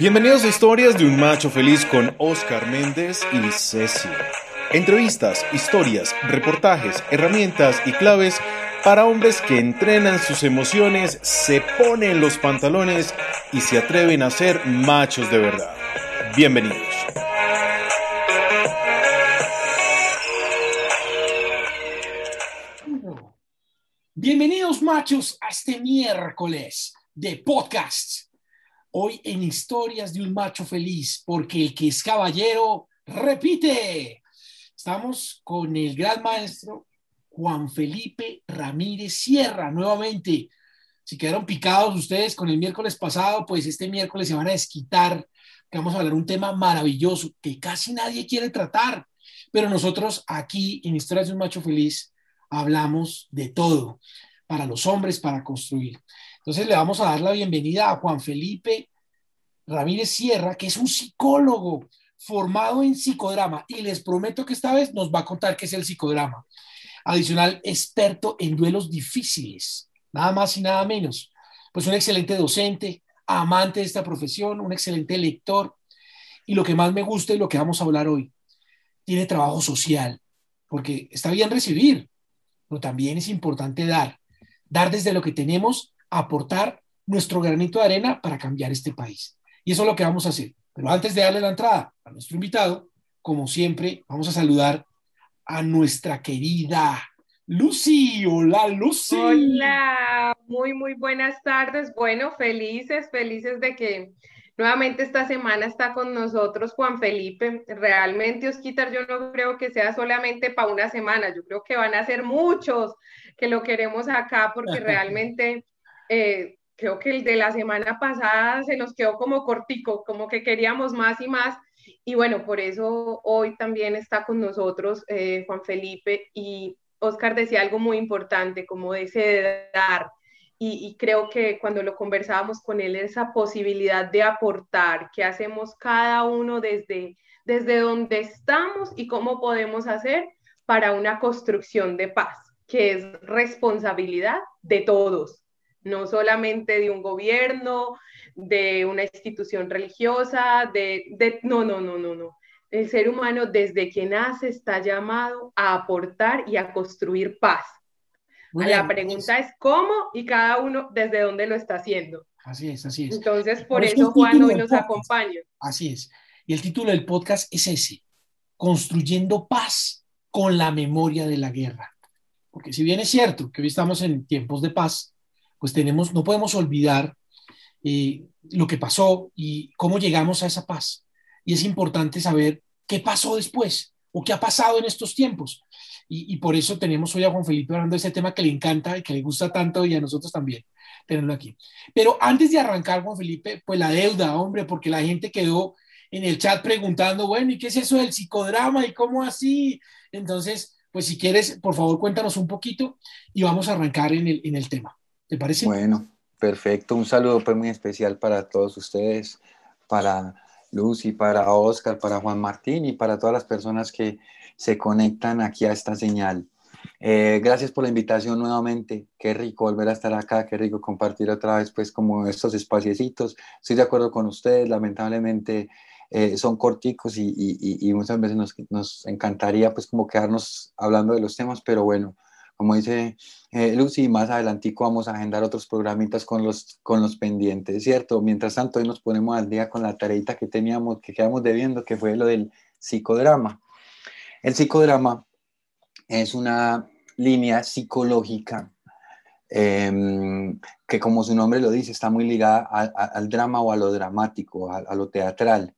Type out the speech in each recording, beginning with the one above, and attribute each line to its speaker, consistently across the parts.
Speaker 1: Bienvenidos a Historias de un Macho Feliz con Oscar Méndez y Ceci. Entrevistas, historias, reportajes, herramientas y claves para hombres que entrenan sus emociones, se ponen los pantalones y se atreven a ser machos de verdad. Bienvenidos.
Speaker 2: Bienvenidos machos a este miércoles de podcasts. Hoy en Historias de un Macho Feliz, porque el que es caballero repite. Estamos con el gran maestro Juan Felipe Ramírez Sierra nuevamente. Si quedaron picados ustedes con el miércoles pasado, pues este miércoles se van a desquitar, vamos a hablar un tema maravilloso que casi nadie quiere tratar, pero nosotros aquí en Historias de un Macho Feliz hablamos de todo, para los hombres, para construir. Entonces le vamos a dar la bienvenida a Juan Felipe Ramírez Sierra, que es un psicólogo formado en psicodrama y les prometo que esta vez nos va a contar qué es el psicodrama. Adicional, experto en duelos difíciles, nada más y nada menos. Pues un excelente docente, amante de esta profesión, un excelente lector y lo que más me gusta y lo que vamos a hablar hoy, tiene trabajo social, porque está bien recibir, pero también es importante dar. Dar desde lo que tenemos, aportar nuestro granito de arena para cambiar este país. Y eso es lo que vamos a hacer. Pero antes de darle la entrada a nuestro invitado, como siempre, vamos a saludar a nuestra querida Lucy. Hola, Lucy.
Speaker 3: Hola, muy, muy buenas tardes. Bueno, felices, felices de que nuevamente esta semana está con nosotros Juan Felipe. Realmente, Osquitar, yo no creo que sea solamente para una semana, yo creo que van a ser muchos que lo queremos acá porque realmente eh, creo que el de la semana pasada se nos quedó como cortico, como que queríamos más y más. Y bueno, por eso hoy también está con nosotros eh, Juan Felipe y Oscar decía algo muy importante, como ese dar. Y, y, creo que cuando lo conversábamos con él, esa posibilidad de aportar, qué hacemos cada uno desde, desde donde estamos y cómo podemos hacer para una construcción de paz, que es responsabilidad de todos, no solamente de un gobierno, de una institución religiosa, de, de, no, no, no, no, no. El ser humano desde que nace está llamado a aportar y a construir paz. La pregunta es cómo y cada uno desde dónde lo está haciendo.
Speaker 2: Así es, así es.
Speaker 3: Entonces, por, eso Juan hoy nos acompaña.
Speaker 2: Así es. Y el título del podcast es ese, Construyendo paz con la memoria de la guerra. Porque si bien es cierto que hoy estamos en tiempos de paz, pues tenemos, no podemos olvidar eh, lo que pasó y cómo llegamos a esa paz. Y es importante saber qué pasó después o qué ha pasado en estos tiempos. Y, por eso tenemos hoy a Juan Felipe hablando de ese tema que le encanta y que le gusta tanto y a nosotros también tenerlo aquí. Pero antes de arrancar, Juan Felipe, pues la deuda, hombre, porque la gente quedó en el chat preguntando, bueno, ¿y qué es eso del psicodrama y cómo así? Entonces, pues si quieres, por favor, cuéntanos un poquito y vamos a arrancar en el, en el tema.
Speaker 4: Bueno, perfecto. Un saludo pues muy especial para todos ustedes, para Lucy, para Oscar, para Juan Martín y para todas las personas que se conectan aquí a esta señal. Eh, gracias por la invitación nuevamente. Qué rico volver a estar acá, qué rico compartir otra vez pues como estos espaciecitos. Estoy de acuerdo con ustedes, lamentablemente eh, son corticos y, y, muchas veces nos, nos encantaría pues como quedarnos hablando de los temas, pero bueno, como dice eh, Lucy, más adelantico vamos a agendar otros programitas con los, con los pendientes, ¿cierto? Mientras tanto, hoy nos ponemos al día con la tareita que teníamos, que quedamos debiendo, que fue lo del psicodrama. El psicodrama es una línea psicológica eh, que, como su nombre lo dice, está muy ligada al drama o a lo dramático, a lo teatral.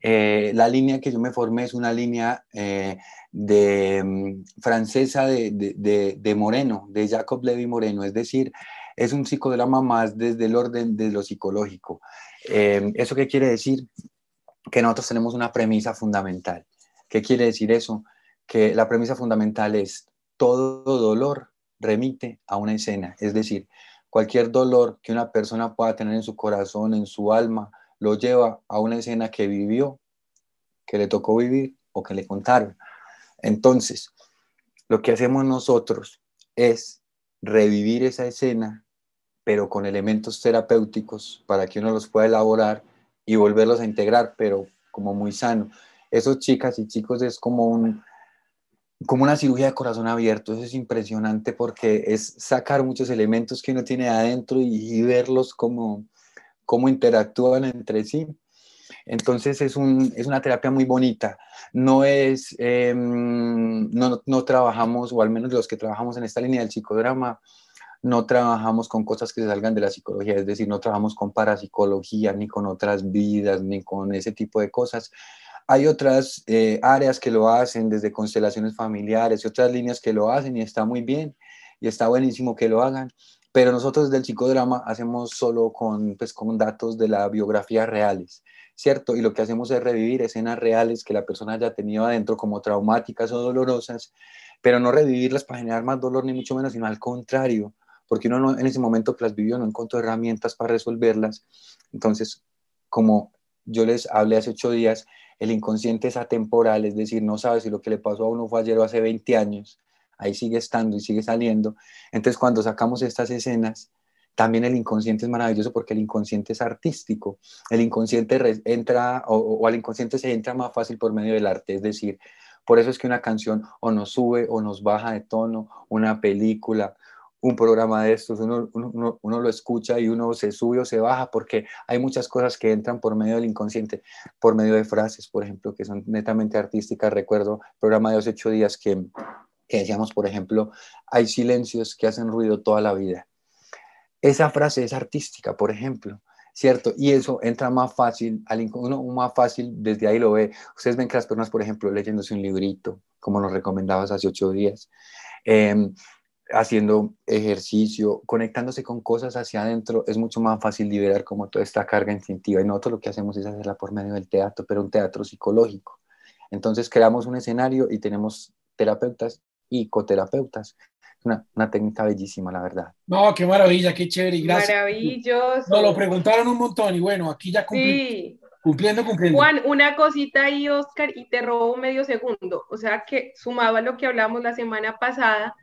Speaker 4: Eh, la línea que yo me formé es una línea eh, de, um, francesa de, de, de, Moreno, de Jacob Levy Moreno, es decir, es un psicodrama más desde el orden de lo psicológico. Eh, ¿Eso qué quiere decir? Que nosotros tenemos una premisa fundamental. ¿Qué quiere decir eso? Que la premisa fundamental es todo dolor remite a una escena, es decir, cualquier dolor que una persona pueda tener en su corazón, en su alma, lo lleva a una escena que vivió, que le tocó vivir o que le contaron. Entonces, lo que hacemos nosotros es revivir esa escena, pero con elementos terapéuticos para que uno los pueda elaborar y volverlos a integrar, pero como muy sano. Esos chicas y chicos es como un, como una cirugía de corazón abierto. Eso es impresionante porque es sacar muchos elementos que uno tiene adentro y, verlos como, cómo interactúan entre sí. Entonces es, un, es una terapia muy bonita. No es, em, no, no, trabajamos, o al menos los que trabajamos en esta línea del psicodrama, no trabajamos con cosas que se salgan de la psicología, es decir, no trabajamos con parapsicología, ni con otras vidas, ni con ese tipo de cosas, hay otras eh, áreas que lo hacen, desde constelaciones familiares y otras líneas que lo hacen y está muy bien y está buenísimo que lo hagan, pero nosotros desde el psicodrama hacemos solo con, pues, con datos de la biografía reales, ¿cierto? Y lo que hacemos es revivir escenas reales que la persona haya tenido adentro como traumáticas o dolorosas, pero no revivirlas para generar más dolor ni mucho menos, sino al contrario, porque uno no, en ese momento que las vivió no encontró herramientas para resolverlas. Entonces, como yo les hablé hace ocho días, el inconsciente es atemporal, es decir, no sabe si lo que le pasó a uno fue ayer o hace 20 años, ahí sigue estando y sigue saliendo. Entonces, cuando sacamos estas escenas, también el inconsciente es maravilloso porque el inconsciente es artístico. El inconsciente entra, o, al inconsciente se entra más fácil por medio del arte, es decir, por eso es que una canción o nos sube o nos baja de tono, una película, un programa de estos, uno, uno, uno, lo escucha y uno se sube o se baja porque hay muchas cosas que entran por medio del inconsciente, por medio de frases, por ejemplo, que son netamente artísticas. Recuerdo el programa de los ocho días que, que decíamos, por ejemplo, hay silencios que hacen ruido toda la vida. Esa frase es artística, por ejemplo. ¿cierto? Y eso entra más fácil, al uno más fácil desde ahí lo ve. Ustedes ven que las personas, por ejemplo, leyéndose un librito, como nos recomendabas hace ocho días, eh, haciendo ejercicio, conectándose con cosas hacia adentro, es mucho más fácil liberar como toda esta carga instintiva. Y nosotros lo que hacemos es hacerla por medio del teatro, pero un teatro psicológico. Entonces creamos un escenario y tenemos terapeutas y coterapeutas. Una, una técnica bellísima, la verdad.
Speaker 2: No, qué maravilla, qué chévere. Gracias.
Speaker 3: Maravilloso.
Speaker 2: Nos lo preguntaron un montón y bueno, aquí ya
Speaker 3: sí.
Speaker 2: cumpliendo, cumpliendo.
Speaker 3: Juan, una cosita ahí, Oscar, y te robo medio segundo. O sea que sumado a lo que hablamos la semana pasada,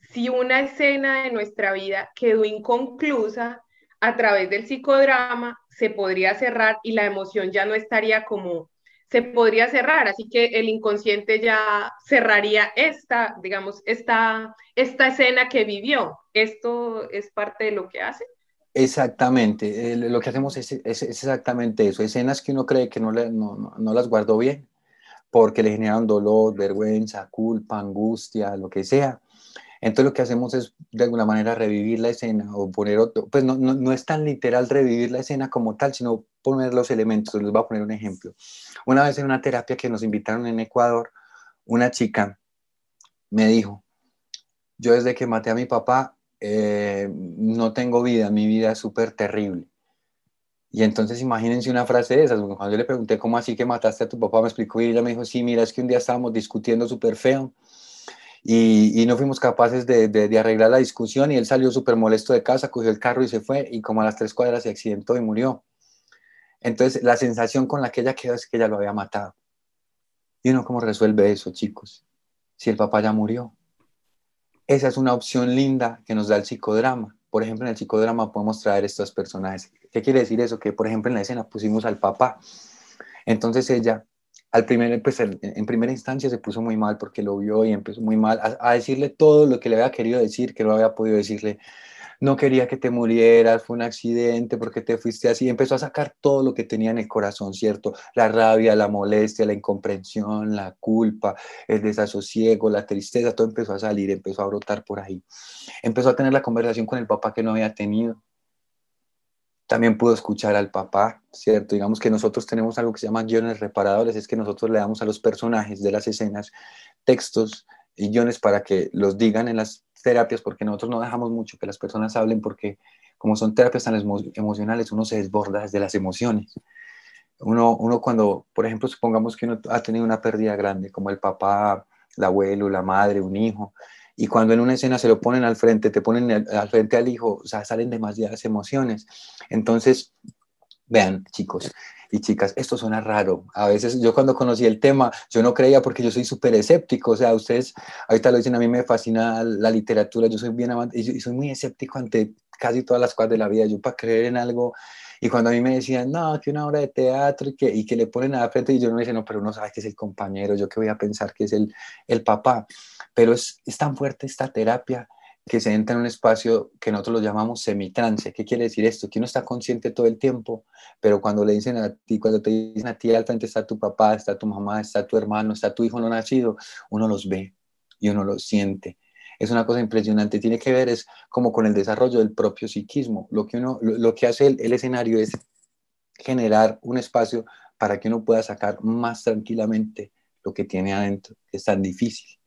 Speaker 3: si una escena de nuestra vida quedó inconclusa, a través del psicodrama se podría cerrar y la emoción ya no estaría como se podría cerrar, así que el inconsciente ya cerraría esta, digamos, esta, esta escena que vivió. ¿Esto es parte de lo que hace?
Speaker 4: Exactamente, lo que hacemos es, es, exactamente eso, escenas que uno cree que no, le, no, no, las guardó bien, porque le generan dolor, vergüenza, culpa, angustia, lo que sea. Entonces lo que hacemos es de alguna manera revivir la escena o poner otro, pues no, no, no, es tan literal revivir la escena como tal, sino poner los elementos. Les voy a poner un ejemplo. Una vez en una terapia que nos invitaron en Ecuador, una chica me dijo, yo desde que maté a mi papá eh, no tengo vida, mi vida es súper terrible. Y entonces imagínense una frase de esas, cuando yo le pregunté cómo así que mataste a tu papá, me explicó y ella me dijo, sí, mira, es que un día estábamos discutiendo súper feo y, no fuimos capaces de, de, arreglar la discusión y él salió súper molesto de casa, cogió el carro y se fue y como a las tres cuadras se accidentó y murió. Entonces la sensación con la que ella quedó es que ella lo había matado. ¿Y uno cómo resuelve eso, chicos? Si el papá ya murió. Esa es una opción linda que nos da el psicodrama. Por ejemplo, en el psicodrama podemos traer estos personajes. ¿Qué quiere decir eso? Que, por ejemplo, en la escena pusimos al papá. Entonces ella al primer, pues, en primera instancia se puso muy mal porque lo vio y empezó muy mal a, decirle todo lo que le había querido decir, que no había podido decirle. No quería que te murieras, fue un accidente porque te fuiste así. Empezó a sacar todo lo que tenía en el corazón, ¿cierto? La rabia, la molestia, la incomprensión, la culpa, el desasosiego, la tristeza, todo empezó a salir, empezó a brotar por ahí. Empezó a tener la conversación con el papá que no había tenido también pudo escuchar al papá, ¿cierto? Digamos que nosotros tenemos algo que se llama guiones reparadores, es que nosotros le damos a los personajes de las escenas textos guiones para que los digan en las terapias, porque nosotros no dejamos mucho que las personas hablen, porque como son terapias tan emocionales, uno se desborda desde las emociones. Uno, uno cuando, por ejemplo, supongamos que uno ha tenido una pérdida grande, como el papá, el abuelo, la madre, un hijo, y cuando en una escena se lo ponen al frente, te ponen al frente al hijo, o sea, salen demasiadas emociones. Entonces, vean, chicos y chicas, esto suena raro. A veces yo cuando conocí el tema, yo no creía porque yo soy súper escéptico. O sea, ustedes ahorita lo dicen, a mí me fascina la literatura, yo soy bien amante y soy muy escéptico ante casi todas las cosas de la vida. Yo para creer en algo Y cuando a mí me decían, no, que una obra de teatro y que, y que le ponen a la frente, y yo no decía, no, pero uno sabe que es el compañero, yo que voy a pensar que es el, el papá. Pero es, es tan fuerte esta terapia que se entra en un espacio que nosotros lo llamamos semitrance. ¿Qué quiere decir esto? Que uno está consciente todo el tiempo, pero cuando le dicen a ti, cuando te dicen a ti al frente está tu papá, está tu mamá, está tu hermano, está tu hijo no nacido, uno los ve y uno los siente. Es una cosa impresionante. Tiene que ver es como con el desarrollo del propio psiquismo. Lo que, uno, lo, que hace el, el escenario es generar un espacio para que uno pueda sacar más tranquilamente lo que tiene adentro, que es tan difícil.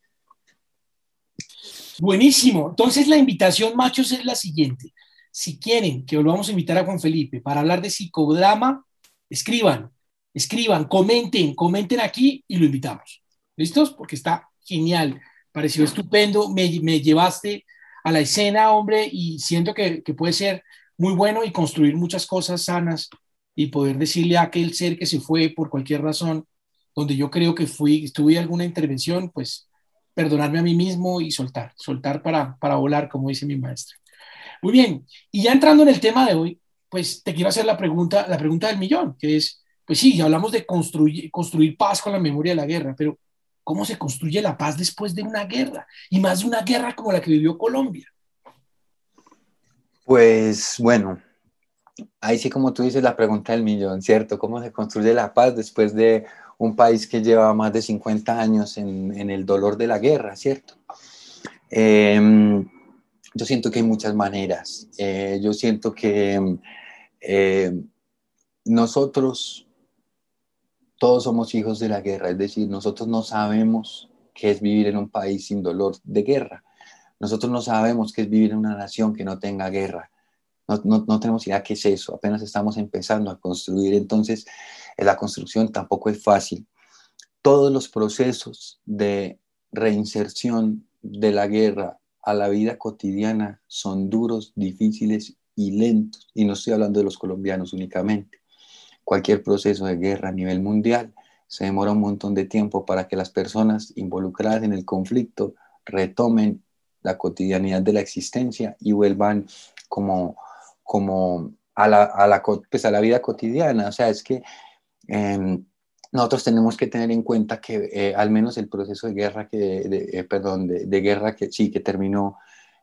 Speaker 2: Buenísimo. Entonces la invitación, machos, es la siguiente. Si quieren que volvamos a invitar a Juan Felipe para hablar de psicodrama, escriban, escriban, comenten, comenten aquí y lo invitamos. ¿Listos? Porque está genial. Pareció estupendo. Me, llevaste a la escena, hombre, y siento que, que puede ser muy bueno y construir muchas cosas sanas y poder decirle a aquel ser que se fue por cualquier razón, donde yo creo que fui, tuve alguna intervención, pues perdonarme a mí mismo y soltar, soltar para, para volar, como dice mi maestra. Muy bien, y ya entrando en el tema de hoy, pues te quiero hacer la pregunta, la pregunta del millón, que es, pues sí, hablamos de construir, construir paz con la memoria de la guerra, pero ¿cómo se construye la paz después de una guerra? Y más de una guerra como la que vivió Colombia.
Speaker 4: Pues bueno, ahí sí como tú dices la pregunta del millón, ¿cierto? ¿Cómo se construye la paz después de un país que lleva más de 50 años en, el dolor de la guerra, ¿cierto? Em, yo siento que hay muchas maneras. Eh, yo siento que eh, nosotros todos somos hijos de la guerra, es decir, nosotros no sabemos qué es vivir en un país sin dolor de guerra. Nosotros no sabemos qué es vivir en una nación que no tenga guerra. No, no, no tenemos idea qué es eso, apenas estamos empezando a construir. Entonces, la construcción tampoco es fácil. Todos los procesos de reinserción de la guerra a la vida cotidiana son duros, difíciles y lentos. Y no estoy hablando de los colombianos únicamente. Cualquier proceso de guerra a nivel mundial se demora un montón de tiempo para que las personas involucradas en el conflicto retomen la cotidianidad de la existencia y vuelvan como, como a, la, a, la, pues a la vida cotidiana. O sea, es que Em, nosotros tenemos que tener en cuenta que eh, al menos el proceso de guerra que, de, eh, perdón, de, guerra que sí, que terminó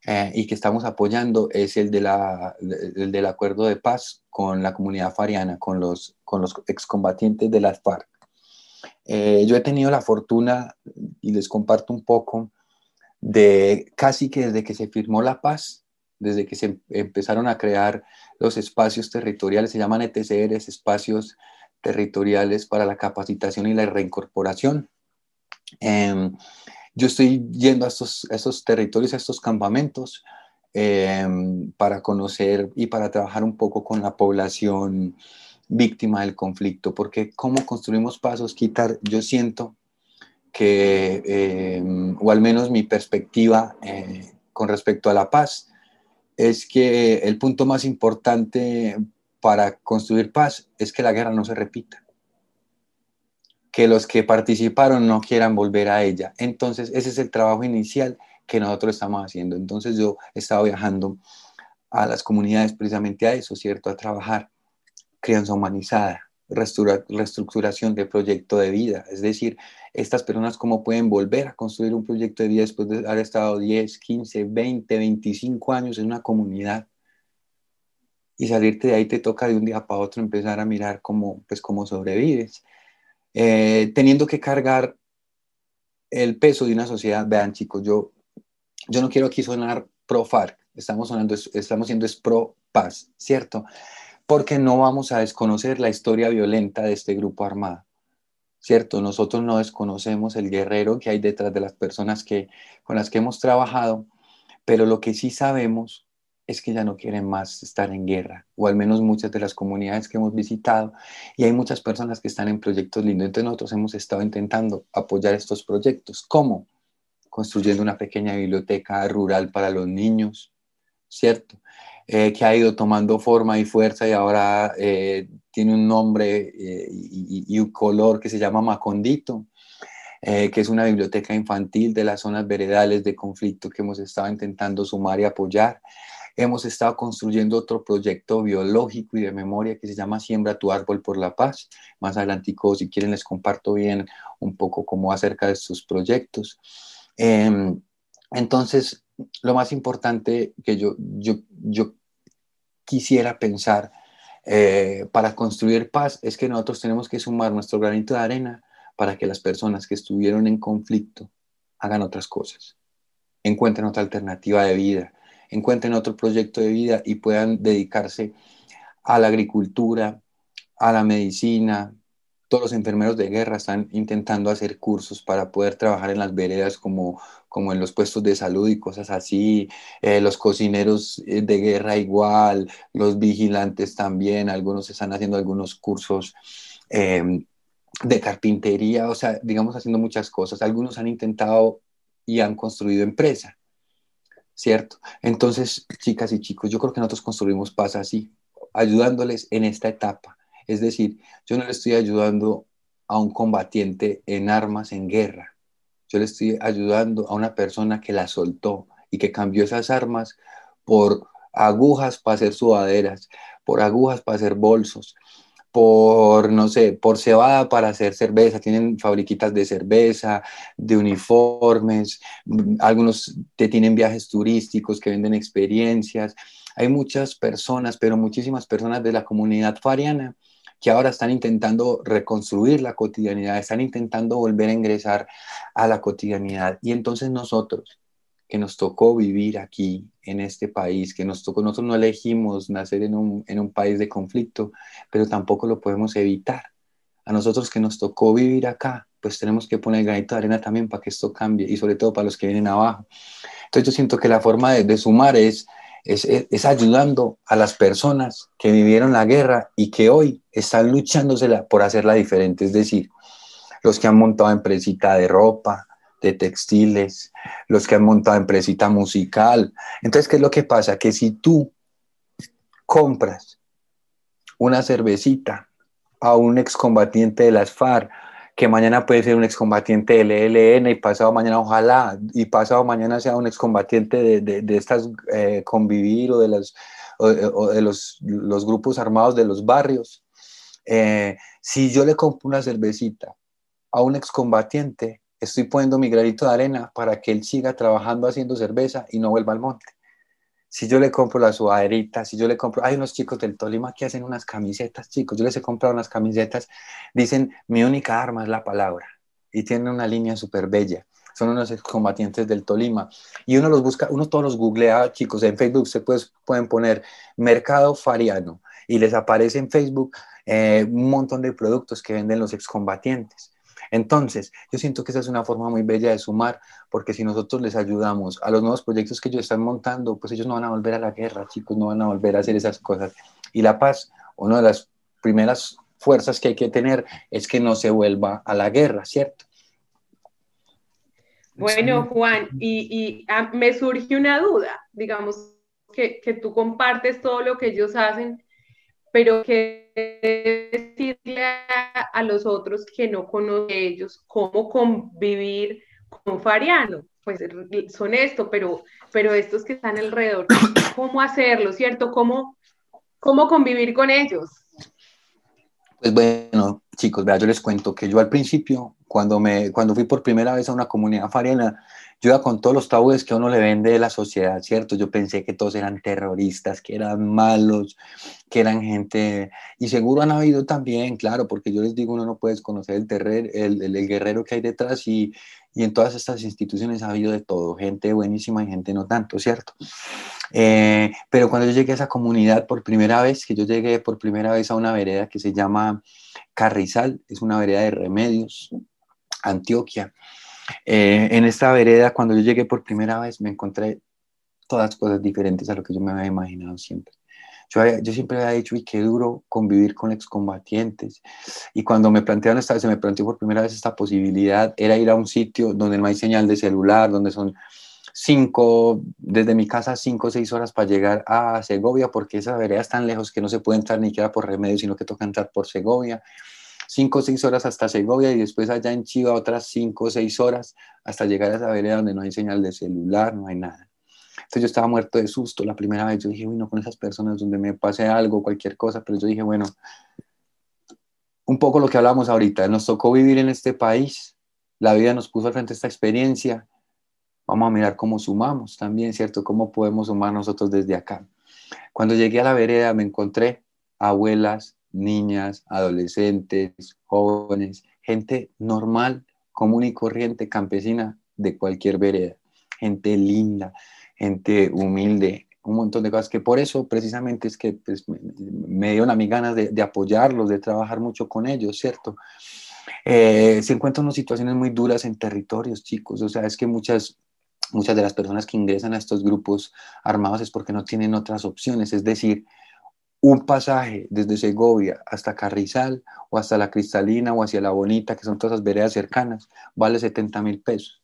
Speaker 4: eh, y que estamos apoyando es el, de la, el del acuerdo de paz con la comunidad fariana, con los, con los excombatientes de las FARC. yo he tenido la fortuna, y les comparto un poco, de casi que desde que se firmó la paz, desde que se empezaron a crear los espacios territoriales, se llaman ETCRs, espacios territoriales para la capacitación y la reincorporación. Em, yo estoy yendo a estos, estos, territorios, a estos campamentos, em, para conocer y para trabajar un poco con la población víctima del conflicto, porque cómo construimos pasos, quitar, yo siento que, em, o al menos mi perspectiva eh, con respecto a la paz, es que el punto más importante para construir paz es que la guerra no se repita, que los que participaron no quieran volver a ella. Entonces, ese es el trabajo inicial que nosotros estamos haciendo. Entonces, yo he estado viajando a las comunidades precisamente a eso, ¿cierto? A trabajar crianza humanizada, reestructuración de proyecto de vida. Es decir, estas personas cómo pueden volver a construir un proyecto de vida después de haber estado 10, 15, 20, 25 años en una comunidad y salirte de ahí te toca de un día para otro empezar a mirar cómo, pues, cómo sobrevives. Eh, teniendo que cargar el peso de una sociedad, vean chicos, yo, yo no quiero aquí sonar pro FARC, estamos, sonando, estamos siendo es pro paz, ¿cierto? Porque no vamos a desconocer la historia violenta de este grupo armado. ¿cierto? Nosotros no desconocemos el guerrero que hay detrás de las personas que, con las que hemos trabajado, pero lo que sí sabemos es que ya no quieren más estar en guerra, o al menos muchas de las comunidades que hemos visitado, y hay muchas personas que están en proyectos lindos. Entonces nosotros hemos estado intentando apoyar estos proyectos. ¿Cómo? Construyendo una pequeña biblioteca rural para los niños, ¿cierto? Eh, que ha ido tomando forma y fuerza y ahora eh, tiene un nombre eh, y, y, un color que se llama Macondito. que es una biblioteca infantil de las zonas veredales de conflicto que hemos estado intentando sumar y apoyar hemos estado construyendo otro proyecto biológico y de memoria que se llama Siembra tu árbol por la paz. Más adelantico, si quieren, les comparto bien un poco cómo acerca de estos proyectos. Em, entonces, lo más importante que yo, yo, yo quisiera pensar eh, para construir paz es que nosotros tenemos que sumar nuestro granito de arena para que las personas que estuvieron en conflicto hagan otras cosas, encuentren otra alternativa de vida, encuentren otro proyecto de vida y puedan dedicarse a la agricultura, a la medicina. Todos los enfermeros de guerra están intentando hacer cursos para poder trabajar en las veredas como, como en los puestos de salud y cosas así. Eh, los cocineros eh, de guerra igual, los vigilantes también, algunos están haciendo algunos cursos em, de carpintería, o sea, digamos haciendo muchas cosas. Algunos han intentado y han construido empresa. ¿Cierto? Entonces, chicas y chicos, yo creo que nosotros construimos paz así, ayudándoles en esta etapa. Es decir, yo no le estoy ayudando a un combatiente en armas, en guerra. Yo le estoy ayudando a una persona que la soltó y que cambió esas armas por agujas para hacer sudaderas, por agujas para hacer bolsos, por, no sé, por cebada para hacer cerveza, tienen fabriquitas de cerveza, de uniformes, mm, algunos te tienen viajes turísticos que venden experiencias. Hay muchas personas, pero muchísimas personas de la comunidad fariana que ahora están intentando reconstruir la cotidianidad, están intentando volver a ingresar a la cotidianidad. Y entonces nosotros, que nos tocó vivir aquí, en este país, que nos tocó, nosotros no elegimos nacer en un, en un país de conflicto, pero tampoco lo podemos evitar. A nosotros que nos tocó vivir acá, pues tenemos que poner granito de arena también para que esto cambie y sobre todo para los que vienen abajo. Entonces yo siento que la forma de, de sumar es, es, es, ayudando a las personas que vivieron la guerra y que hoy están luchándosela por hacerla diferente. Es decir, los que han montado empresita de ropa, de textiles, los que han montado empresita musical. Entonces, ¿qué es lo que pasa? Que si tú compras una cervecita a un excombatiente de las FARC, que mañana puede ser un excombatiente del ELN y pasado mañana ojalá, y pasado mañana sea un excombatiente de, de, estas eh, convivir o de, las, o, de los, grupos armados de los barrios. Eh, si yo le compro una cervecita a un excombatiente, estoy poniendo mi granito de arena para que él siga trabajando haciendo cerveza y no vuelva al monte. Si yo le compro la sudaderita, si yo le compro, hay unos chicos del Tolima que hacen unas camisetas, chicos, yo les he comprado unas camisetas, dicen, mi única arma es la palabra, y tienen una línea súper bella son unos combatientes del Tolima. Y uno los busca, uno todos los googlea, chicos, en Facebook se pueden poner Mercado Fariano y les aparece en Facebook eh, un montón de productos que venden los excombatientes. Entonces, yo siento que esa es una forma muy bella de sumar, porque si nosotros les ayudamos a los nuevos proyectos que ellos están montando, pues ellos no van a volver a la guerra, chicos, no van a volver a hacer esas cosas. Y la paz, una de las primeras fuerzas que hay que tener es que no se vuelva a la guerra, ¿cierto?
Speaker 3: Bueno, Juan, y, ah, me surge una duda, digamos, que, que tú compartes todo lo que ellos hacen, pero que decirle a, los otros que no conocen ellos cómo convivir con Fariano. Pues son esto, pero, pero estos que están alrededor, ¿cómo hacerlo, cierto? ¿Cómo, cómo convivir con ellos?
Speaker 4: Pues bueno, chicos, vea, yo les cuento que yo al principio, cuando, me, cuando fui por primera vez a una comunidad fariana, yo iba con todos los tabúes que uno le vende de la sociedad, ¿cierto? Yo pensé que todos eran terroristas, que eran malos, que eran gente... Y seguro han habido también, claro, porque yo les digo, uno no puede conocer el, terrer, el, el, guerrero que hay detrás y, y, en todas estas instituciones ha habido de todo, gente buenísima y gente no tanto, ¿cierto? Eh, pero cuando yo llegué a esa comunidad por primera vez, que yo llegué por primera vez a una vereda que se llama Carrizal, es una vereda de remedios, Antioquia. Eh, en esta vereda, cuando yo llegué por primera vez, me encontré todas cosas diferentes a lo que yo me había imaginado siempre. Yo, yo siempre había dicho, y qué duro convivir con excombatientes. Y cuando me plantearon esta, se me planteó por primera vez esta posibilidad, era ir a un sitio donde no hay señal de celular, donde son cinco, desde mi casa, cinco o seis horas para llegar a Segovia, porque esa vereda es tan lejos que no se puede entrar ni siquiera por remedio, sino que toca entrar por Segovia cinco o seis horas hasta Segovia y después allá en Chiva otras cinco o seis horas hasta llegar a esa vereda donde no hay señal de celular, no hay nada. Entonces yo estaba muerto de susto la primera vez. Yo dije, bueno, con esas personas donde me pase algo, cualquier cosa, pero yo dije, bueno, un poco lo que hablamos ahorita, nos tocó vivir en este país, la vida nos puso al frente esta experiencia, vamos a mirar cómo sumamos también, ¿cierto? ¿Cómo podemos sumar nosotros desde acá? Cuando llegué a la vereda me encontré abuelas, niñas, adolescentes, jóvenes, gente normal, común y corriente, campesina de cualquier vereda, gente linda, gente humilde, un montón de cosas que por eso precisamente es que pues, me, dieron a mí ganas de, apoyarlos, de trabajar mucho con ellos, ¿cierto? Eh, se encuentran unas situaciones muy duras en territorios, chicos, o sea, es que muchas, muchas de las personas que ingresan a estos grupos armados es porque no tienen otras opciones, es decir, un pasaje desde Segovia hasta Carrizal o hasta La Cristalina o hacia La Bonita, que son todas las veredas cercanas, vale 70 mil pesos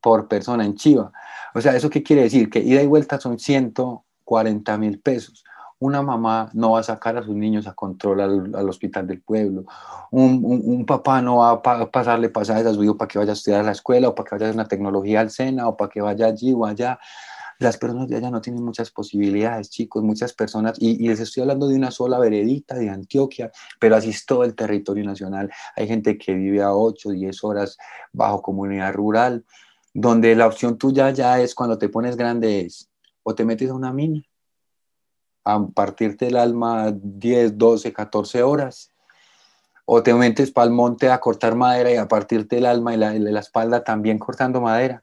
Speaker 4: por persona en Chiva. O sea, ¿eso qué quiere decir? Que ida y vuelta son 140 mil pesos. Una mamá no va a sacar a sus niños a control al, hospital del pueblo. Un, papá no va a pasarle pasajes a su hijo para que vaya a estudiar a la escuela o para que vaya a una tecnología al SENA o para que vaya allí o allá las personas de allá no tienen muchas posibilidades, chicos, muchas personas, y, les estoy hablando de una sola veredita de Antioquia, pero así es todo el territorio nacional. Hay gente que vive a 8, 10 horas bajo comunidad rural, donde la opción tuya ya es cuando te pones grande es o te metes a una mina a partirte el alma 10, 12, 14 horas, o te metes para el monte a cortar madera y a partirte el alma y la, la espalda también cortando madera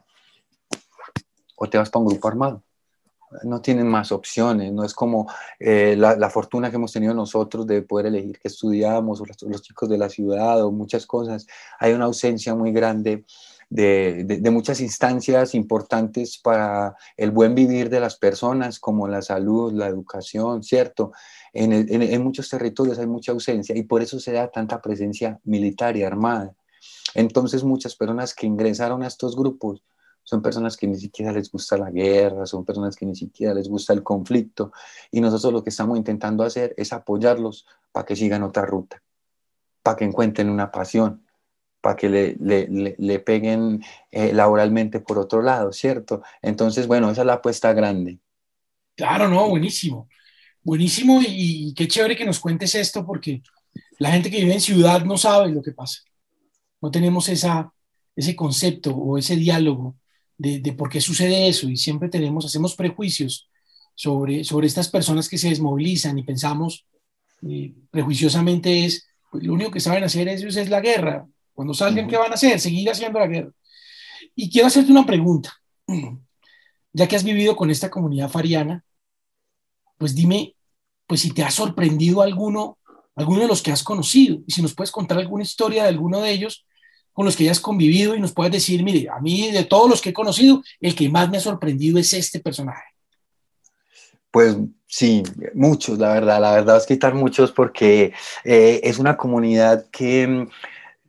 Speaker 4: o te vas para un grupo armado. No tienen más opciones, no es como eh, la, fortuna que hemos tenido nosotros de poder elegir qué estudiamos, o los, chicos de la ciudad, o muchas cosas. Hay una ausencia muy grande de, de, muchas instancias importantes para el buen vivir de las personas, como la salud, la educación, ¿cierto? En, en, muchos territorios hay mucha ausencia y por eso se da tanta presencia militar y armada. Entonces muchas personas que ingresaron a estos grupos son personas que ni siquiera les gusta la guerra, son personas que ni siquiera les gusta el conflicto y nosotros lo que estamos intentando hacer es apoyarlos para que sigan otra ruta, para que encuentren una pasión, para que le, le, le, peguen eh, laboralmente por otro lado, ¿cierto? Entonces, bueno, esa es la apuesta grande.
Speaker 2: Claro, no, buenísimo. Buenísimo y, y qué chévere que nos cuentes esto porque la gente que vive en ciudad no sabe lo que pasa. No tenemos esa, ese concepto o ese diálogo de, por qué sucede eso y siempre tenemos, hacemos prejuicios sobre, sobre estas personas que se desmovilizan y pensamos eh, prejuiciosamente es, pues, lo único que saben hacer ellos es la guerra. Cuando salgan, ¿qué van a hacer? Seguir haciendo la guerra. Y quiero hacerte una pregunta. Ya que has vivido con esta comunidad fariana, pues dime, pues si te ha sorprendido alguno, alguno de los que has conocido, y si nos puedes contar alguna historia de alguno de ellos con los que hayas convivido y nos puedes decir, mire, a mí de todos los que he conocido, el que más me ha sorprendido es este personaje.
Speaker 4: Pues sí, muchos, la verdad, la verdad es que están muchos porque eh, es una comunidad que,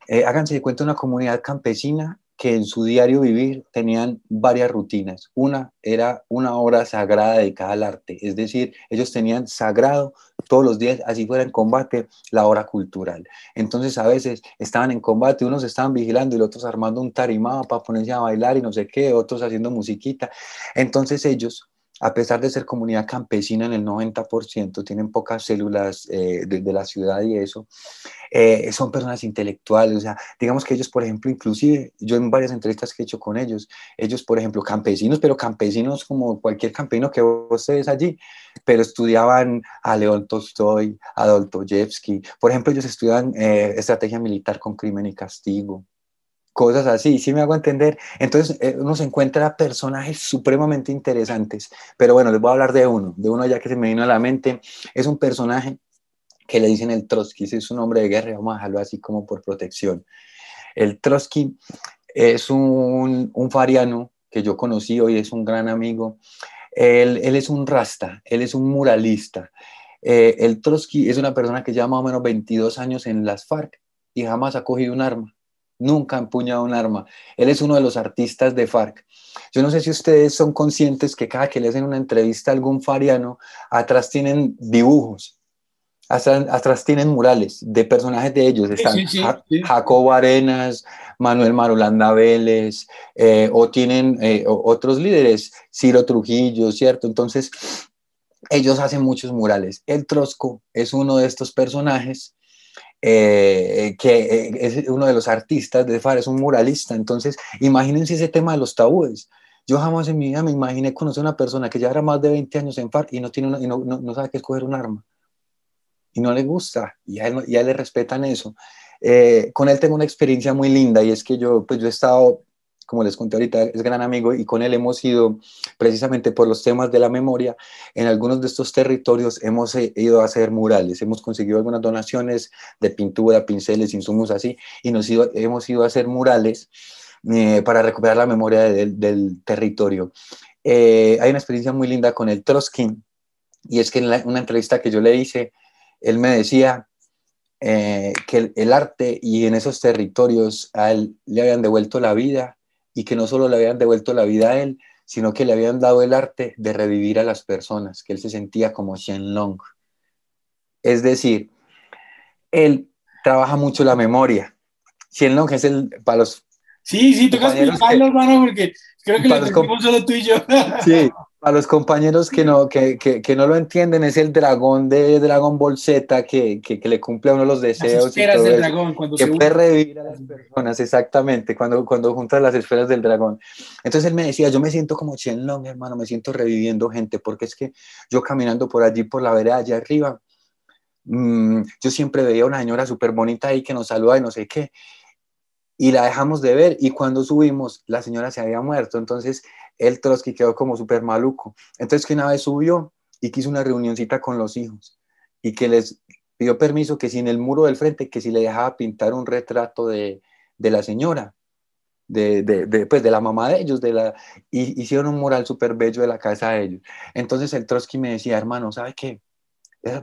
Speaker 4: eh, háganse de cuenta, una comunidad campesina que en su diario vivir tenían varias rutinas. Una era una hora sagrada dedicada al arte, es decir, ellos tenían sagrado todos los días, así fuera en combate, la hora cultural. Entonces a veces estaban en combate, unos estaban vigilando y los otros armando un tarimado para ponerse a bailar y no sé qué, otros haciendo musiquita. Entonces ellos a pesar de ser comunidad campesina en el 90%, tienen pocas células eh, de, la ciudad y eso, eh, son personas intelectuales, o sea, digamos que ellos, por ejemplo, inclusive, yo en varias entrevistas que he hecho con ellos, ellos, por ejemplo, campesinos, pero campesinos como cualquier campesino que vos ves allí, pero estudiaban a León Tolstoy, a Dostoyevsky, por ejemplo, ellos estudian eh, estrategia militar con crimen y castigo, cosas así, ¿sí me hago entender? Entonces eh, uno se encuentra personajes supremamente interesantes, pero bueno, les voy a hablar de uno, de uno ya que se me vino a la mente, es un personaje que le dicen el Trotsky, es un hombre de guerra, vamos a dejarlo así como por protección. El Trotsky es un, un fariano que yo conocí hoy, es un gran amigo, él, él es un rasta, él es un muralista. Eh, el Trotsky es una persona que lleva más o menos 22 años en las FARC y jamás ha cogido un arma nunca ha empuñado un arma. Él es uno de los artistas de FARC. Yo no sé si ustedes son conscientes que cada que le hacen una entrevista a algún fariano, atrás tienen dibujos. atrás tienen murales de personajes de ellos. Están Jacobo Arenas, Manuel Marulanda Vélez, eh, o tienen eh, otros líderes, Ciro Trujillo, ¿cierto? Entonces, ellos hacen muchos murales. El Trosco es uno de estos personajes eh, que es uno de los artistas de FAR, es un muralista. Entonces, imagínense ese tema de los tabúes. Yo jamás en mi vida me imaginé conocer a una persona que lleva más de 20 años en FAR y no, tiene y no, no sabe qué escoger un arma y no le gusta y a él, le respetan eso. Eh, con él tengo una experiencia muy linda y es que yo, pues yo he estado, como les conté ahorita, es gran amigo y con él hemos ido precisamente por los temas de la memoria. En algunos de estos territorios hemos eh, ido a hacer murales, hemos conseguido algunas donaciones de pintura, pinceles, insumos así y hemos ido a hacer murales eh, para recuperar la memoria del territorio. hay una experiencia muy linda con el Troskin y es que en una entrevista que yo le hice, él me decía eh, que el, arte y en esos territorios a él le habían devuelto la vida y que no solo le habían devuelto la vida a él, sino que le habían dado el arte de revivir a las personas, que él se sentía como Shenlong. Es decir, él trabaja mucho la memoria. Shenlong es el, para los...
Speaker 2: Sí, sí, toca explicarlo, hermano, porque creo que lo entendimos solo tú y yo.
Speaker 4: Sí, a los compañeros que no, que, que, que, no lo entienden, es el dragón de Dragon Ball Z que, que le cumple a uno los deseos.
Speaker 2: Las del dragón, cuando
Speaker 4: que puede revivir a las personas, exactamente, cuando, cuando juntas las esferas del dragón. Entonces él me decía, yo me siento como Shenlong, hermano, me siento reviviendo gente, porque es que yo caminando por allí, por la vereda allá arriba, mmm, yo siempre veía una señora súper bonita ahí que nos saluda y no sé qué, y la dejamos de ver, y cuando subimos, la señora se había muerto, entonces el Trotsky quedó como súper maluco. Entonces que una vez subió y quiso una reunioncita con los hijos y que les pidió permiso que si en el muro del frente, que si le dejaba pintar un retrato de, la señora, de, de, pues de la mamá de ellos, de la, y hicieron un mural súper bello de la casa de ellos. Entonces el Trotsky me decía, hermano, ¿sabe qué?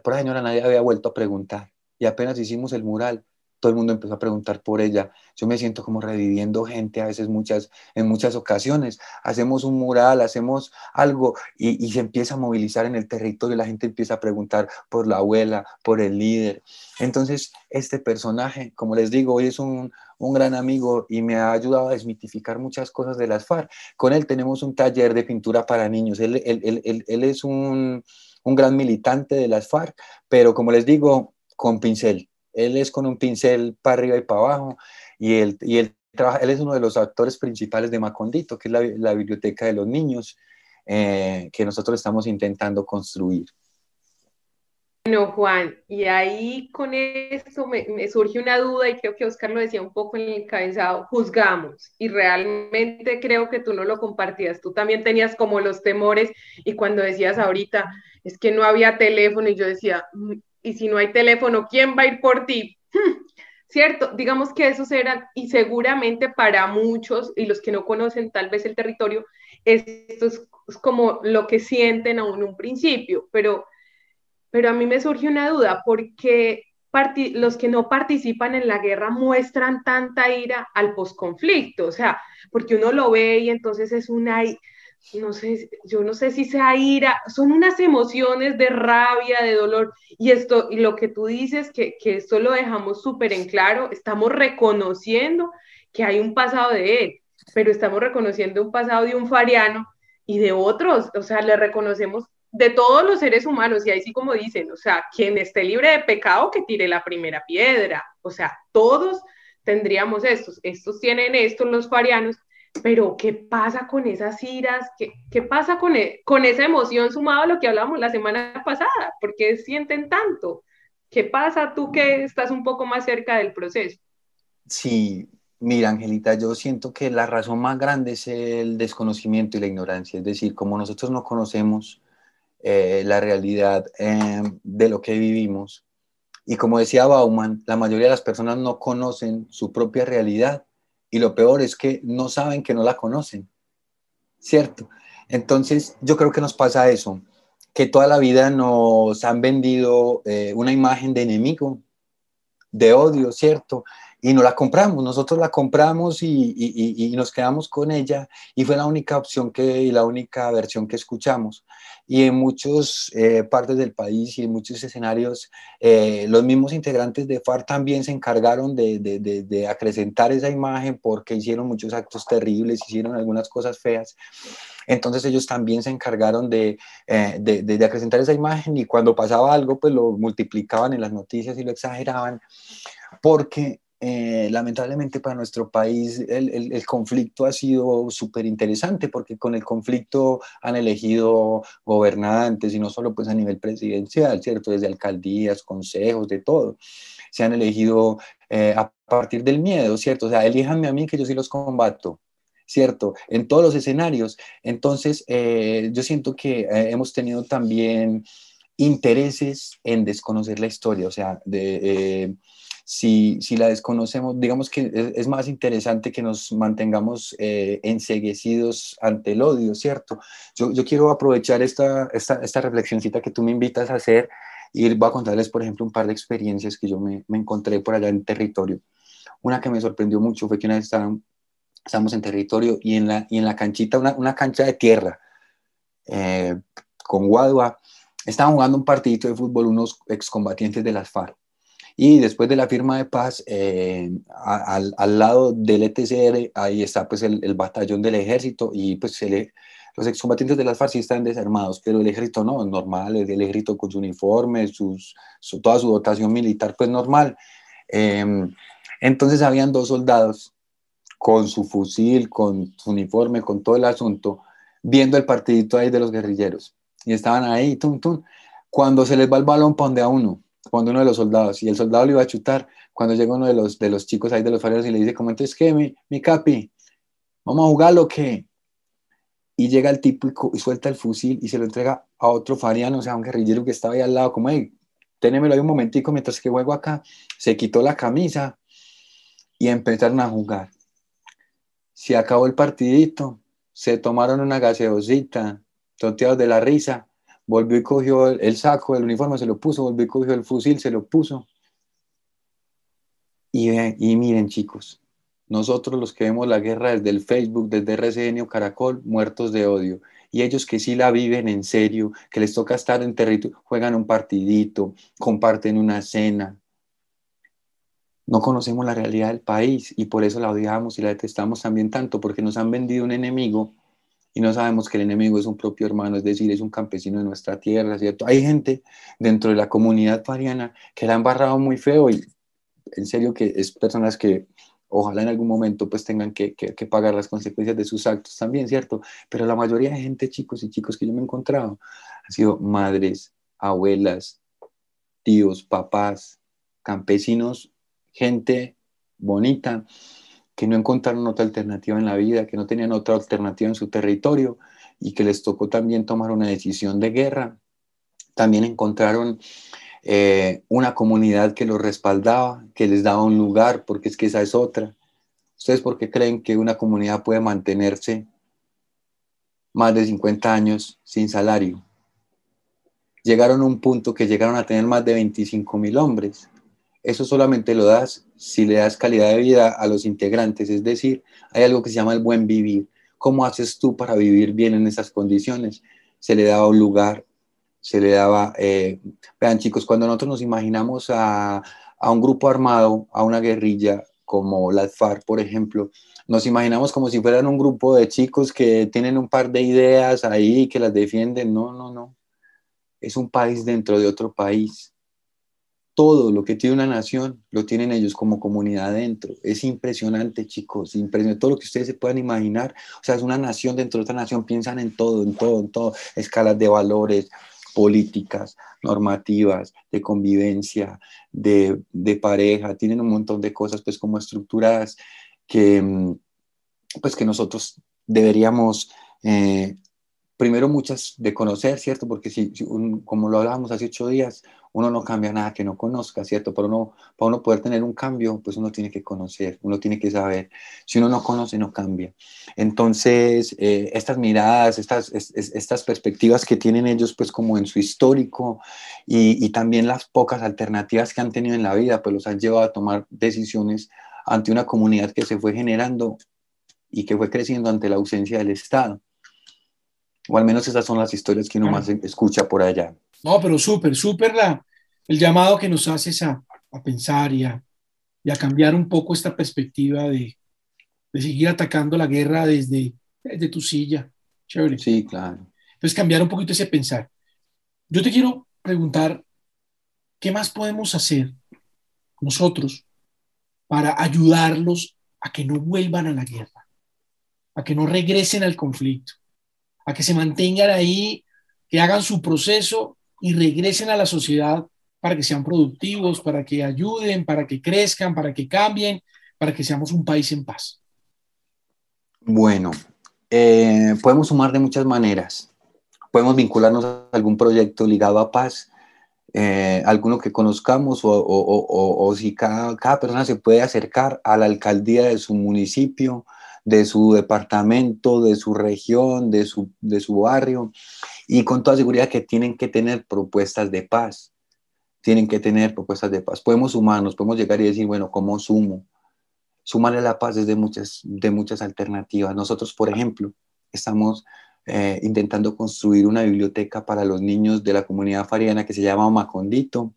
Speaker 4: por la señora nadie había vuelto a preguntar. Y apenas hicimos el mural, todo el mundo empezó a preguntar por ella. Yo me siento como reviviendo gente a veces muchas, en muchas ocasiones. Hacemos un mural, hacemos algo y, se empieza a movilizar en el territorio, la gente empieza a preguntar por la abuela, por el líder. Entonces, este personaje, como les digo, hoy es un, un gran amigo y me ha ayudado a desmitificar muchas cosas de las FARC. Con él tenemos un taller de pintura para niños. Él, él, él, él es un, un gran militante de las FARC, pero como les digo, con pincel él es con un pincel para arriba y para abajo y él, y él, trabaja, él es uno de los actores principales de Macondito, que es la, biblioteca de los niños eh, que nosotros estamos intentando construir.
Speaker 3: Bueno, Juan, y ahí con esto me, me, surge una duda y creo que Oscar lo decía un poco en el encabezado, juzgamos y realmente creo que tú no lo compartías, tú también tenías como los temores y cuando decías ahorita, es que no había teléfono y yo decía, mm, y si no hay teléfono, ¿quién va a ir por ti? Hmm, ¿Cierto? Digamos que eso será, y seguramente para muchos, y los que no conocen tal vez el territorio, esto es, como lo que sienten aún en un principio, pero, pero a mí me surge una duda, porque los que no participan en la guerra muestran tanta ira al posconflicto, o sea, porque uno lo ve y entonces es una no sé, yo no sé si sea ira, son unas emociones de rabia, de dolor, y esto, y lo que tú dices, que, que esto lo dejamos súper en claro, estamos reconociendo que hay un pasado de él, pero estamos reconociendo un pasado de un fariano y de otros, o sea, le reconocemos de todos los seres humanos, y ahí sí como dicen, o sea, quien esté libre de pecado, que tire la primera piedra, o sea, todos tendríamos estos, estos tienen estos los farianos, pero ¿qué pasa con esas iras? ¿Qué, qué pasa con, e, con esa emoción sumado a lo que hablamos la semana pasada? ¿Por qué sienten tanto? ¿Qué pasa tú que estás un poco más cerca del proceso?
Speaker 4: Sí, mira, Angelita, yo siento que la razón más grande es el desconocimiento y la ignorancia. Es decir, como nosotros no conocemos eh, la realidad eh, de lo que vivimos, y como decía Bauman, la mayoría de las personas no conocen su propia realidad y lo peor es que no saben que no la conocen, ¿cierto? Entonces yo creo que nos pasa eso, que toda la vida nos han vendido eh, una imagen de enemigo, de odio, ¿cierto? Y no la compramos, nosotros la compramos y, y, nos quedamos con ella y fue la única opción que, y la única versión que escuchamos. Y en muchas eh, partes del país y en muchos escenarios, eh, los mismos integrantes de FARC también se encargaron de, de, de, acrecentar esa imagen porque hicieron muchos actos terribles, hicieron algunas cosas feas. Entonces ellos también se encargaron de, eh, de, de, acrecentar esa imagen y cuando pasaba algo, pues lo multiplicaban en las noticias y lo exageraban, porque eh, lamentablemente para nuestro país el, el, conflicto ha sido súper interesante porque con el conflicto han elegido gobernantes y no solo pues a nivel presidencial, ¿cierto? Desde alcaldías, consejos, de todo. Se han elegido eh, a partir del miedo, ¿cierto? O sea, elíjanme a mí que yo sí los combato. ¿cierto? En todos los escenarios. Entonces, eh, yo siento que hemos tenido también intereses en desconocer la historia, o sea, de, si, si la desconocemos, digamos que es, más interesante que nos mantengamos eh, enseguecidos ante el odio, ¿cierto? Yo, yo quiero aprovechar esta, esta, esta reflexioncita que tú me invitas a hacer y voy a contarles, por ejemplo, un par de experiencias que yo me, me encontré por allá en territorio. Una que me sorprendió mucho fue que una vez estaban, estábamos en territorio y en la, y en la canchita, una, una cancha de tierra, eh, con Guadua, estaban jugando un partidito de fútbol unos excombatientes de las FARC. Y después de la firma de paz, eh, al, al, lado del ETCR, ahí está pues el, el batallón del ejército y pues el, los excombatientes de las FARC sí están desarmados, pero el ejército no, es normal, el ejército con su uniforme, sus, su, toda su dotación militar pues normal. Eh, entonces habían dos soldados con su fusil, con su uniforme, con todo el asunto, viendo el partidito ahí de los guerrilleros. Y estaban ahí, tum, tum, cuando se les va el balón, donde a uno cuando uno de los soldados, y el soldado le iba a chutar, cuando llega uno de los, de los chicos ahí de los fareros y le dice, como entonces, ¿qué, mi, mi capi? ¿Vamos a jugar o qué? Y llega el tipo y, suelta el fusil y se lo entrega a otro fariano, o sea, a un guerrillero que estaba ahí al lado, como, hey, ténemelo ahí un momentico mientras que juego acá. Se quitó la camisa y empezaron a jugar. Se acabó el partidito, se tomaron una gaseosita, tonteados de la risa, volvió y cogió el, saco, el uniforme, se lo puso, volvió y cogió el fusil, se lo puso. Y, y miren chicos, nosotros los que vemos la guerra desde el Facebook, desde RCN o Caracol, muertos de odio. Y ellos que sí la viven en serio, que les toca estar en territorio, juegan un partidito, comparten una cena. No conocemos la realidad del país y por eso la odiamos y la detestamos también tanto, porque nos han vendido un enemigo y no sabemos que el enemigo es un propio hermano, es decir, es un campesino de nuestra tierra, ¿cierto? Hay gente dentro de la comunidad pariana que la han barrado muy feo y en serio que es personas que ojalá en algún momento pues tengan que, que, pagar las consecuencias de sus actos también, ¿cierto? Pero la mayoría de gente, chicos y chicos que yo me he encontrado, han sido madres, abuelas, tíos, papás, campesinos, gente bonita, que no encontraron otra alternativa en la vida, que no tenían otra alternativa en su territorio y que les tocó también tomar una decisión de guerra. También encontraron eh, una comunidad que los respaldaba, que les daba un lugar, porque es que esa es otra. ¿Ustedes por qué creen que una comunidad puede mantenerse más de 50 años sin salario? Llegaron a un punto que llegaron a tener más de 25 mil hombres eso solamente lo das si le das calidad de vida a los integrantes, es decir, hay algo que se llama el buen vivir. ¿Cómo haces tú para vivir bien en esas condiciones? Se le daba un lugar, se le daba, eh, vean chicos, cuando nosotros nos imaginamos a, a un grupo armado, a una guerrilla como la FARC, por ejemplo, nos imaginamos como si fueran un grupo de chicos que tienen un par de ideas ahí que las defienden. No, no, no. Es un país dentro de otro país todo lo que tiene una nación lo tienen ellos como comunidad dentro. Es impresionante, chicos, impresionante todo lo que ustedes se puedan imaginar. O sea, es una nación dentro de otra nación, piensan en todo, en todo, en todo, escalas de valores, políticas, normativas, de convivencia, de, pareja, tienen un montón de cosas pues como estructuradas que mm, pues que nosotros deberíamos eh, primero muchas de conocer, ¿cierto? Porque si, como lo hablábamos hace ocho días, uno no cambia nada que no conozca, ¿cierto? Para uno, para uno poder tener un cambio, pues uno tiene que conocer, uno tiene que saber. Si uno no conoce, no cambia. Entonces, eh, estas miradas, estas, estas perspectivas que tienen ellos, pues como en su histórico y, y también las pocas alternativas que han tenido en la vida, pues los han llevado a tomar decisiones ante una comunidad que se fue generando y que fue creciendo ante la ausencia del Estado. O al menos esas son las historias que uno más escucha por allá.
Speaker 2: No, pero súper, súper la, el llamado que nos haces a, a pensar y a, y a, cambiar un poco esta perspectiva de, de seguir atacando la guerra desde, desde tu silla. Chévere.
Speaker 4: Sí, claro.
Speaker 2: Entonces, cambiar un poquito ese pensar. Yo te quiero preguntar, ¿qué más podemos hacer nosotros para ayudarlos a que no vuelvan a la guerra, a que no regresen al conflicto, a que se mantengan ahí, que hagan su proceso y regresen a la sociedad para que sean productivos, para que ayuden, para que crezcan, para que cambien, para que seamos un país en paz?
Speaker 4: Bueno, eh, podemos sumar de muchas maneras. Podemos vincularnos a algún proyecto ligado a paz, eh, alguno que conozcamos o, o, o, si cada, cada, persona se puede acercar a la alcaldía de su municipio, de su departamento, de su región, de su, de su barrio, y con toda seguridad que tienen que tener propuestas de paz, tienen que tener propuestas de paz. Podemos sumarnos, podemos llegar y decir, bueno, ¿cómo sumo? Sumarle la paz desde muchas, de muchas alternativas. Nosotros, por ejemplo, estamos eh, intentando construir una biblioteca para los niños de la comunidad fariana que se llama Macondito.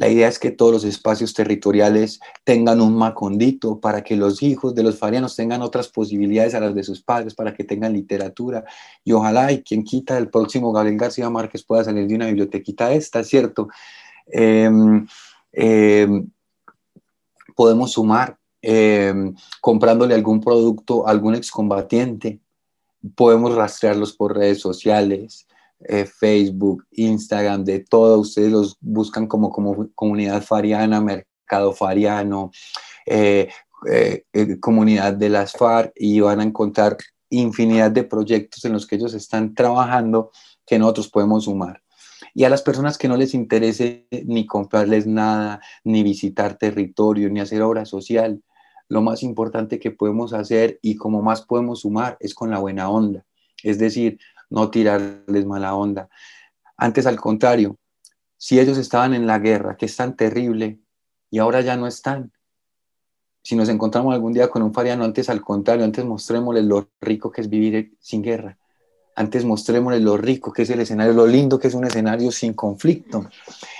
Speaker 4: La idea es que todos los espacios territoriales tengan un macondito para que los hijos de los farianos tengan otras posibilidades a las de sus padres, para que tengan literatura. Y ojalá, y quien quita, el próximo Gabriel García Márquez pueda salir de una bibliotequita esta, ¿cierto? Em, em, podemos sumar em, comprándole algún producto a algún excombatiente podemos rastrearlos por redes sociales, eh, Facebook, Instagram, de todo. Ustedes los buscan como, comunidad fariana, mercado fariano, eh, eh, comunidad de las FARC y van a encontrar infinidad de proyectos en los que ellos están trabajando que nosotros podemos sumar. Y a las personas que no les interese ni comprarles nada, ni visitar territorio, ni hacer obra social, lo más importante que podemos hacer y como más podemos sumar es con la buena onda, es decir, no tirarles mala onda. Antes al contrario, si ellos estaban en la guerra, que es tan terrible, y ahora ya no están, si nos encontramos algún día con un fariano, antes al contrario, antes mostrémosles lo rico que es vivir sin guerra. Antes mostrémosles lo rico que es el escenario, lo lindo que es un escenario sin conflicto.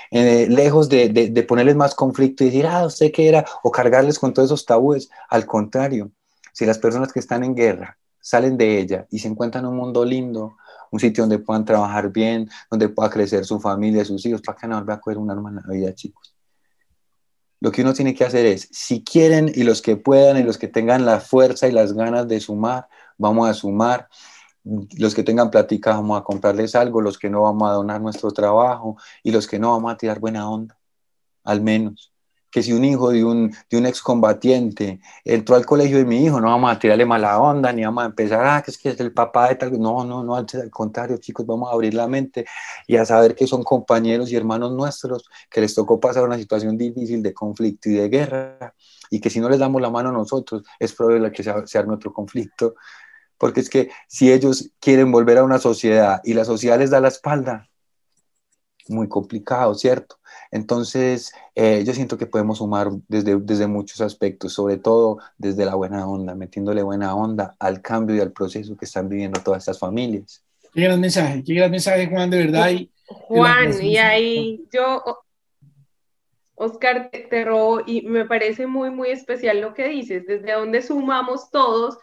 Speaker 4: Eh, lejos de, de, ponerles más conflicto y decir, ah, usted qué era, o cargarles con todos esos tabúes. Al contrario, si las personas que están en guerra salen de ella y se encuentran un mundo lindo, un sitio donde puedan trabajar bien, donde pueda crecer su familia, sus hijos, para que no vuelva a coger un arma en la vida, chicos. Lo que uno tiene que hacer es, si quieren y los que puedan y los que tengan la fuerza y las ganas de sumar, vamos a sumar los que tengan plática vamos a comprarles algo, los que no vamos a donar nuestro trabajo y los que no vamos a tirar buena onda, al menos. Que si un hijo de un, de un excombatiente entró al colegio de mi hijo, no vamos a tirarle mala onda, ni vamos a empezar, ah, que es que es el papá de tal. No, no, no, al contrario, chicos, vamos a abrir la mente y a saber que son compañeros y hermanos nuestros, que les tocó pasar una situación difícil de conflicto y de guerra, y que si no les damos la mano a nosotros, es probable que sea, sea nuestro conflicto porque es que si ellos quieren volver a una sociedad y la sociedad les da la espalda, muy complicado, ¿cierto? Entonces, eh, yo siento que podemos sumar desde, desde muchos aspectos, sobre todo desde la buena onda, metiéndole buena onda al cambio y al proceso que están viviendo todas estas familias.
Speaker 2: Qué gran mensaje, qué gran mensaje, Juan, de verdad. Y,
Speaker 3: Juan, y ahí yo, Oscar, te robo y me parece muy, muy especial lo que dices, desde donde sumamos todos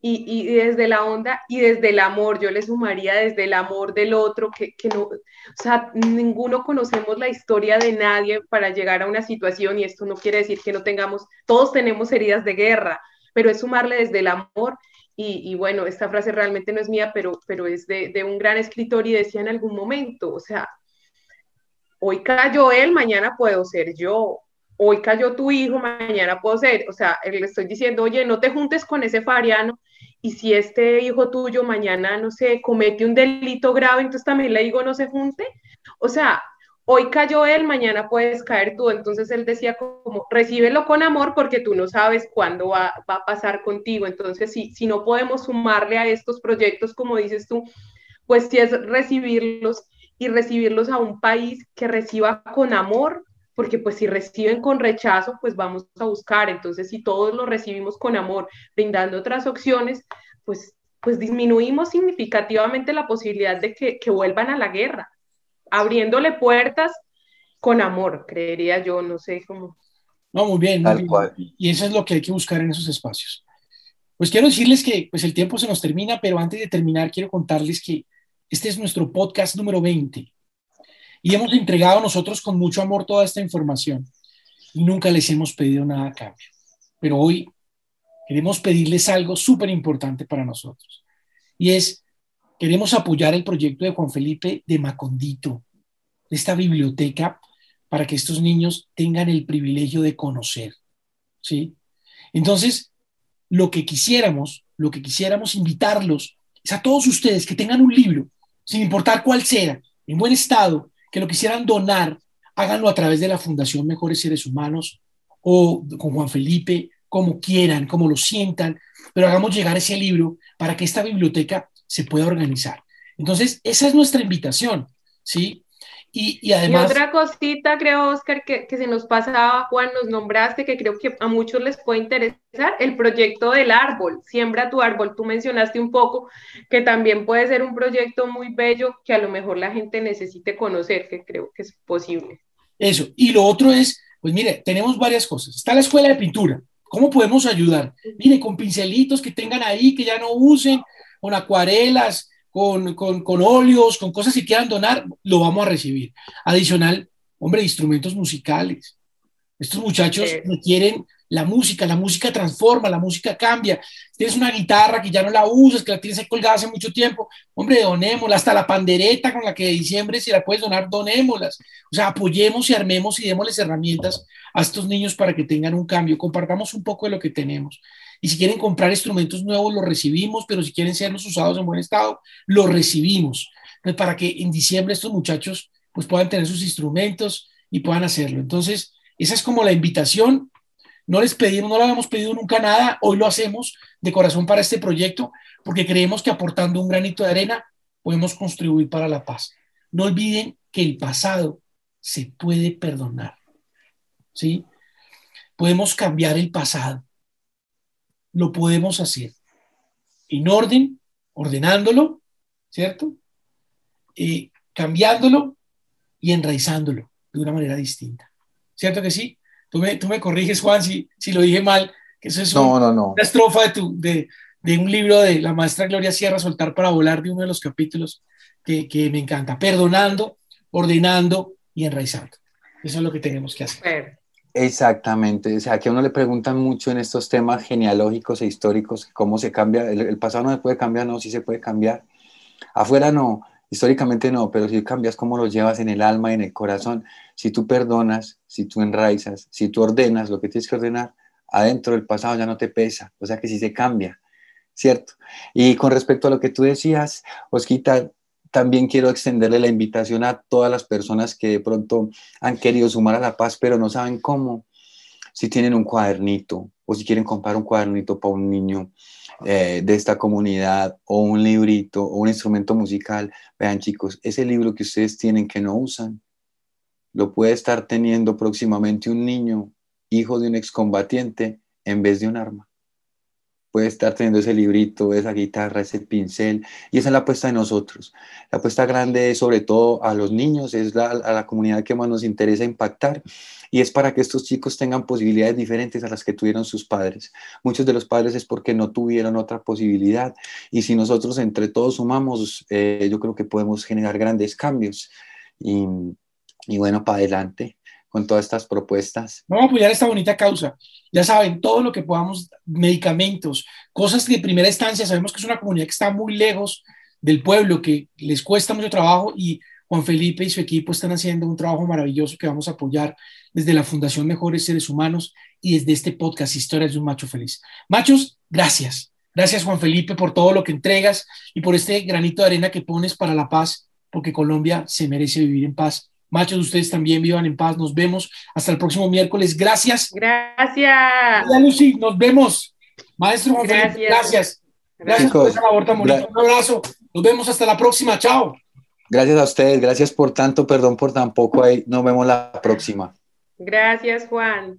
Speaker 3: y, desde la onda y desde el amor, yo le sumaría desde el amor del otro, que, que, no, o sea, ninguno conocemos la historia de nadie para llegar a una situación y esto no quiere decir que no tengamos, todos tenemos heridas de guerra, pero es sumarle desde el amor y, y bueno, esta frase realmente no es mía, pero, pero es de, de un gran escritor y decía en algún momento, o sea, hoy cayó él, mañana puedo ser yo, hoy cayó tu hijo, mañana puedo ser, o sea, le estoy diciendo, oye, no te juntes con ese fariano, y si este hijo tuyo mañana, no sé, comete un delito grave, entonces también le digo, no se junte, o sea, hoy cayó él, mañana puedes caer tú, entonces él decía como, recíbelo con amor porque tú no sabes cuándo va, a pasar contigo, entonces si, si no podemos sumarle a estos proyectos, como dices tú, pues si es recibirlos y recibirlos a un país que reciba con amor, porque pues si reciben con rechazo, pues vamos a buscar. Entonces, si todos lo recibimos con amor, brindando otras opciones, pues, pues disminuimos significativamente la posibilidad de que, que vuelvan a la guerra, abriéndole puertas con amor, creería yo, no sé cómo.
Speaker 2: No, muy bien, muy bien. Y eso es lo que hay que buscar en esos espacios. Pues quiero decirles que pues el tiempo se nos termina, pero antes de terminar quiero contarles que este es nuestro podcast número 20 y hemos entregado nosotros con mucho amor toda esta información nunca les hemos pedido nada a cambio. Pero hoy queremos pedirles algo súper importante para nosotros y es, queremos apoyar el proyecto de Juan Felipe de Macondito, esta biblioteca, para que estos niños tengan el privilegio de conocer. ¿Sí? Entonces, lo que quisiéramos, lo que quisiéramos invitarlos es a todos ustedes que tengan un libro, sin importar cuál sea, en buen estado, que lo quisieran donar, háganlo a través de la Fundación Mejores Seres Humanos o con Juan Felipe, como quieran, como lo sientan, pero hagamos llegar ese libro para que esta biblioteca se pueda organizar. Entonces, esa es nuestra invitación, ¿sí? Y, además...
Speaker 3: otra cosita, creo, Oscar, que, que, se nos pasaba, Juan, nos nombraste, que creo que a muchos les puede interesar, el proyecto del árbol, Siembra tu árbol. Tú mencionaste un poco que también puede ser un proyecto muy bello que a lo mejor la gente necesite conocer, que creo que es posible.
Speaker 2: Eso. Y lo otro es, pues mire, tenemos varias cosas. Está la escuela de pintura. ¿Cómo podemos ayudar? Mire, con pincelitos que tengan ahí, que ya no usen, con acuarelas, con, con, con óleos, con cosas que quieran donar, lo vamos a recibir. Adicional, hombre, instrumentos musicales. Estos muchachos requieren la música, la música transforma, la música cambia. Tienes una guitarra que ya no la usas, que la tienes ahí colgada hace mucho tiempo, hombre, donémosla, hasta la pandereta con la que de diciembre, si la puedes donar, donémoslas. O sea, apoyemos y armemos y démosles herramientas a estos niños para que tengan un cambio. Compartamos un poco de lo que tenemos. Y si quieren comprar instrumentos nuevos, los recibimos, pero si quieren serlos usados en buen estado, los recibimos. para que en diciembre estos muchachos pues puedan tener sus instrumentos y puedan hacerlo. Entonces, esa es como la invitación. No les pedimos, no le habíamos pedido nunca nada, hoy lo hacemos de corazón para este proyecto, porque creemos que aportando un granito de arena podemos contribuir para la paz. No olviden que el pasado se puede perdonar. ¿Sí? Podemos cambiar el pasado lo podemos hacer en orden, ordenándolo, ¿cierto? Eh, cambiándolo y enraizándolo de una manera distinta. ¿Cierto que sí? Tú me, tú me corriges, Juan, si, si lo dije mal, que eso es una estrofa de, tu, de, de, un libro de la maestra Gloria Sierra, Soltar para Volar, de uno de los capítulos que, que me encanta. Perdonando, ordenando y enraizando. Eso es lo que tenemos que hacer.
Speaker 4: Exactamente, o sea, que a uno le preguntan mucho en estos temas genealógicos e históricos cómo se cambia, el, pasado no se puede cambiar, no, sí se puede cambiar. Afuera no, históricamente no, pero si cambias cómo lo llevas en el alma y en el corazón, si tú perdonas, si tú enraizas, si tú ordenas lo que tienes que ordenar, adentro del pasado ya no te pesa, o sea que sí se cambia, ¿cierto? Y con respecto a lo que tú decías, Osquita, también quiero extenderle la invitación a todas las personas que de pronto han querido sumar a la paz, pero no saben cómo. Si tienen un cuadernito o si quieren comprar un cuadernito para un niño eh, de esta comunidad o un librito o un instrumento musical, vean chicos, ese libro que ustedes tienen que no usan, lo puede estar teniendo próximamente un niño, hijo de un excombatiente, en vez de un arma puede estar teniendo ese librito, esa guitarra, ese pincel, y esa es la apuesta de nosotros. La apuesta grande sobre todo a los niños, es a la comunidad que más nos interesa impactar, y es para que estos chicos tengan posibilidades diferentes a las que tuvieron sus padres. Muchos de los padres es porque no tuvieron otra posibilidad, y si nosotros entre todos sumamos, eh, yo creo que podemos generar grandes cambios. Y bueno, para adelante con todas estas propuestas?
Speaker 2: Vamos a apoyar esta bonita causa. Ya saben, todo lo que podamos, medicamentos, cosas de primera instancia, sabemos que es una comunidad que está muy lejos del pueblo, que les cuesta mucho trabajo y Juan Felipe y su equipo están haciendo un trabajo maravilloso que vamos a apoyar desde la Fundación Mejores Seres Humanos y desde este podcast Historias de un Macho Feliz. Machos, gracias. Gracias Juan Felipe por todo lo que entregas y por este granito de arena que pones para la paz, porque Colombia se merece vivir en paz Machos, ustedes también vivan en paz. Nos vemos hasta el próximo miércoles. Gracias.
Speaker 3: Gracias.
Speaker 2: Hola, Lucy. Nos vemos. Maestro Juan gracias. gracias. Gracias por esa labor tan bonita. Un abrazo. Nos vemos hasta la próxima. Chao.
Speaker 4: Gracias a ustedes. Gracias por tanto. Perdón por tan poco. Ahí nos vemos la próxima.
Speaker 3: Gracias, Juan.